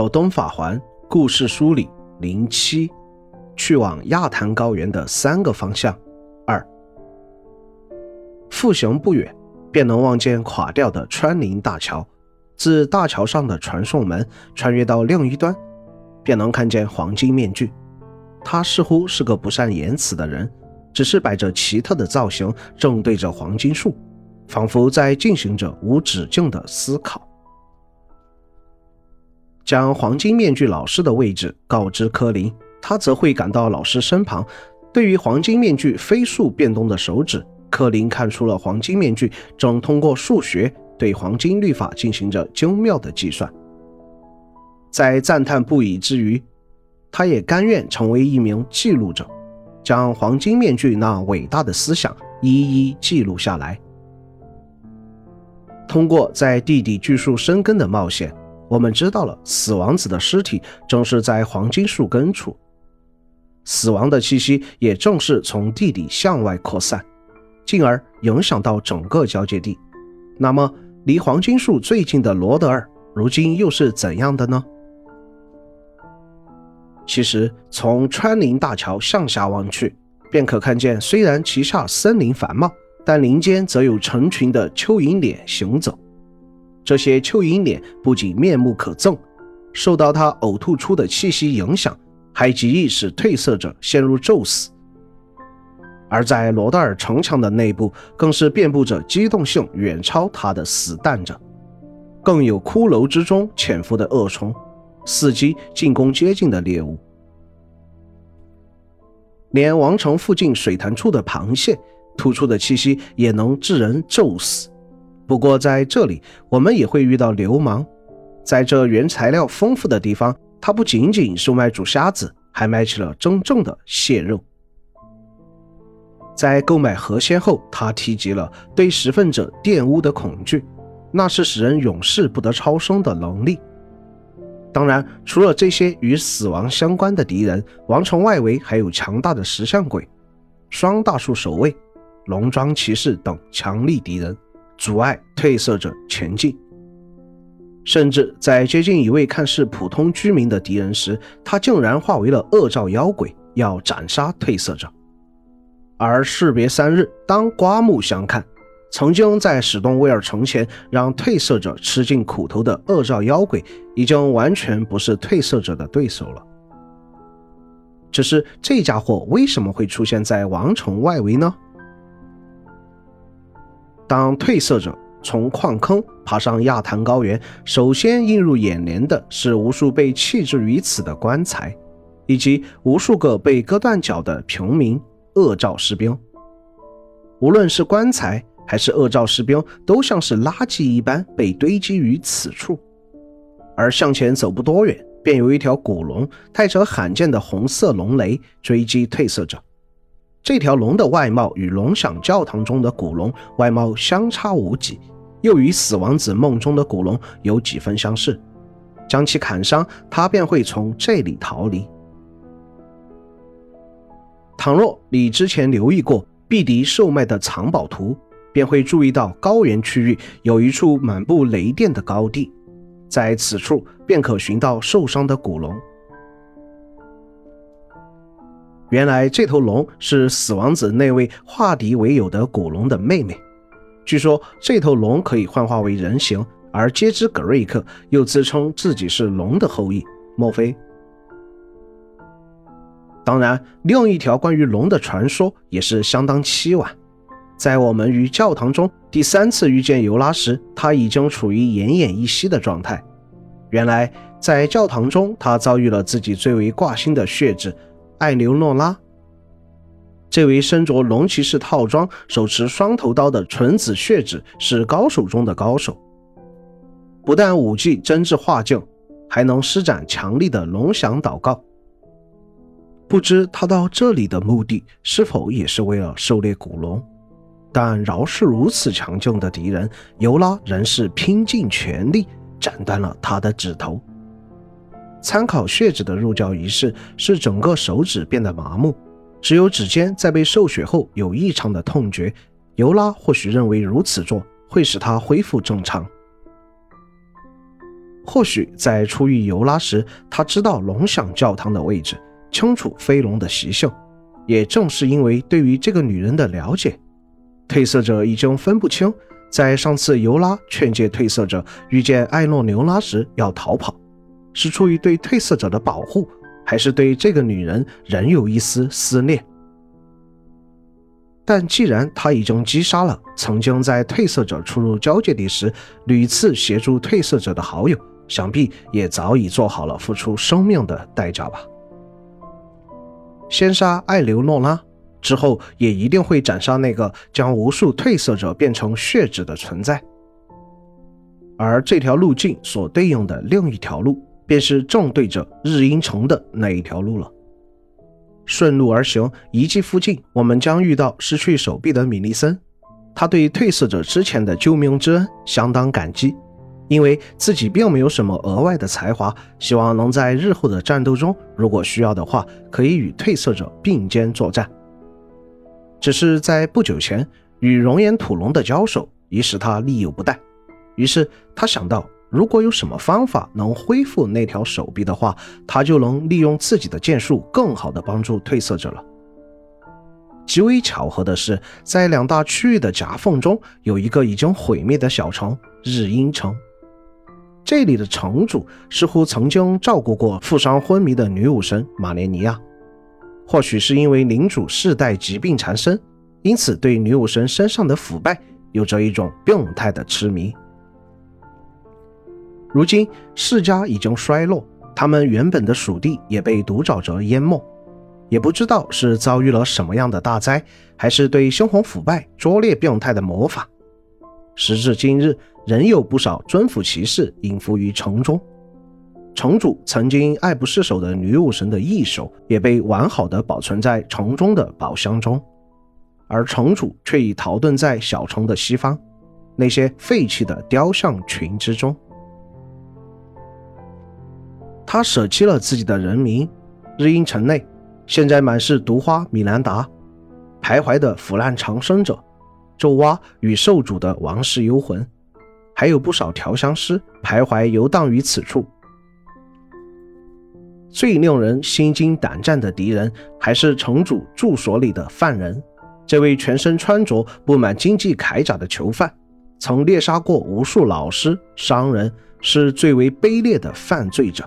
有东法环故事书里零七，去往亚坛高原的三个方向。二，复行不远，便能望见垮掉的穿林大桥。自大桥上的传送门穿越到另一端，便能看见黄金面具。他似乎是个不善言辞的人，只是摆着奇特的造型，正对着黄金树，仿佛在进行着无止境的思考。将黄金面具老师的位置告知柯林，他则会赶到老师身旁。对于黄金面具飞速变动的手指，柯林看出了黄金面具正通过数学对黄金律法进行着精妙的计算。在赞叹不已之余，他也甘愿成为一名记录者，将黄金面具那伟大的思想一一记录下来。通过在地底巨树生根的冒险。我们知道了，死王子的尸体正是在黄金树根处，死亡的气息也正是从地底向外扩散，进而影响到整个交界地。那么，离黄金树最近的罗德尔，如今又是怎样的呢？其实，从川林大桥向下望去，便可看见，虽然其下森林繁茂，但林间则有成群的蚯蚓脸行走。这些蚯蚓脸不仅面目可憎，受到他呕吐出的气息影响，还极易使褪色者陷入咒死。而在罗德尔城墙的内部，更是遍布着机动性远超他的死蛋者，更有骷髅之中潜伏的恶虫，伺机进攻接近的猎物。连王城附近水潭处的螃蟹，吐出的气息也能致人咒死。不过在这里，我们也会遇到流氓。在这原材料丰富的地方，他不仅仅售卖煮虾子，还卖起了真正的蟹肉。在购买河鲜后，他提及了对食粪者玷污的恐惧，那是使人永世不得超生的能力。当然，除了这些与死亡相关的敌人，王城外围还有强大的石像鬼、双大树守卫、龙装骑士等强力敌人。阻碍褪色者前进，甚至在接近一位看似普通居民的敌人时，他竟然化为了恶兆妖鬼，要斩杀褪色者。而士别三日，当刮目相看，曾经在史东威尔城前让褪色者吃尽苦头的恶兆妖鬼，已经完全不是褪色者的对手了。只是这家伙为什么会出现在王城外围呢？当褪色者从矿坑爬上亚坛高原，首先映入眼帘的是无数被弃置于此的棺材，以及无数个被割断脚的平民恶兆士兵。无论是棺材还是恶兆士兵，都像是垃圾一般被堆积于此处。而向前走不多远，便有一条古龙带着罕见的红色龙雷追击褪色者。这条龙的外貌与龙响教堂中的古龙外貌相差无几，又与死王子梦中的古龙有几分相似。将其砍伤，他便会从这里逃离。倘若你之前留意过碧迪售卖的藏宝图，便会注意到高原区域有一处满布雷电的高地，在此处便可寻到受伤的古龙。原来这头龙是死王子那位化敌为友的古龙的妹妹。据说这头龙可以幻化为人形，而接之格瑞克又自称自己是龙的后裔。莫非？当然，另一条关于龙的传说也是相当凄婉。在我们于教堂中第三次遇见尤拉时，他已经处于奄奄一息的状态。原来，在教堂中，他遭遇了自己最为挂心的血质。艾留诺拉，这位身着龙骑士套装、手持双头刀的纯子血子是高手中的高手，不但武技真挚化境，还能施展强力的龙翔祷告。不知他到这里的目的是否也是为了狩猎古龙？但饶是如此强劲的敌人，尤拉仍是拼尽全力斩断了他的指头。参考血指的入教仪式，使整个手指变得麻木，只有指尖在被受血后有异常的痛觉。尤拉或许认为如此做会使他恢复正常。或许在初遇尤拉时，他知道龙响教堂的位置，清楚飞龙的习性。也正是因为对于这个女人的了解，褪色者已经分不清，在上次尤拉劝诫褪色者遇见艾诺牛拉时要逃跑，是出于对褪色者的保护，还是对这个女人仍有一丝思念。但既然他已经击杀了曾经在褪色者出入交界地时屡次协助褪色者的好友，想必也早已做好了付出生命的代价吧。先杀艾留诺拉之后，也一定会斩杀那个将无数褪色者变成血脂的存在。而这条路径所对应的另一条路，便是正对着日阴城的那一条路了。顺路而行，遗迹附近，我们将遇到失去手臂的米利森。他对褪色者之前的救命之恩相当感激，因为自己并没有什么额外的才华，希望能在日后的战斗中，如果需要的话，可以与褪色者并肩作战。只是在不久前与熔岩土龙的交手，已使他力有不逮，于是他想到。如果有什么方法能恢复那条手臂的话，他就能利用自己的剑术，更好的帮助褪色者了。极为巧合的是，在两大区域的夹缝中，有一个已经毁灭的小城——日阴城。这里的城主似乎曾经照顾过负伤昏迷的女武神玛莲尼亚，或许是因为领主世代疾病缠身，因此对女武神身上的腐败有着一种病态的痴迷。如今世家已经衰落，他们原本的属地也被毒沼泽淹没，也不知道是遭遇了什么样的大灾，还是对猩红腐败、拙劣病态的魔法。时至今日，仍有不少尊府骑士隐伏于城中。城主曾经爱不释手的女武神的义手，也被完好的保存在城中的宝箱中，而城主却已逃遁在小城的西方，那些废弃的雕像群之中。他舍弃了自己的人民，日阴城内现在满是毒花米兰达徘徊的腐烂长生者，咒蛙与受主的王室幽魂，还有不少调香师徘徊游荡于此处。最令人心惊胆战的敌人，还是城主住所里的犯人。这位全身穿着布满荆棘铠甲的囚犯，曾猎杀过无数老师、商人，是最为卑劣的犯罪者。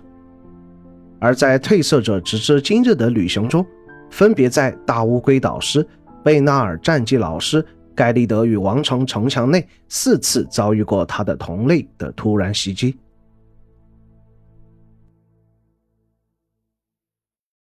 而在褪色者直至今日的旅行中，分别在大乌龟导师、贝纳尔战绩老师、盖利德与王城城墙内四次遭遇过他的同类的突然袭击。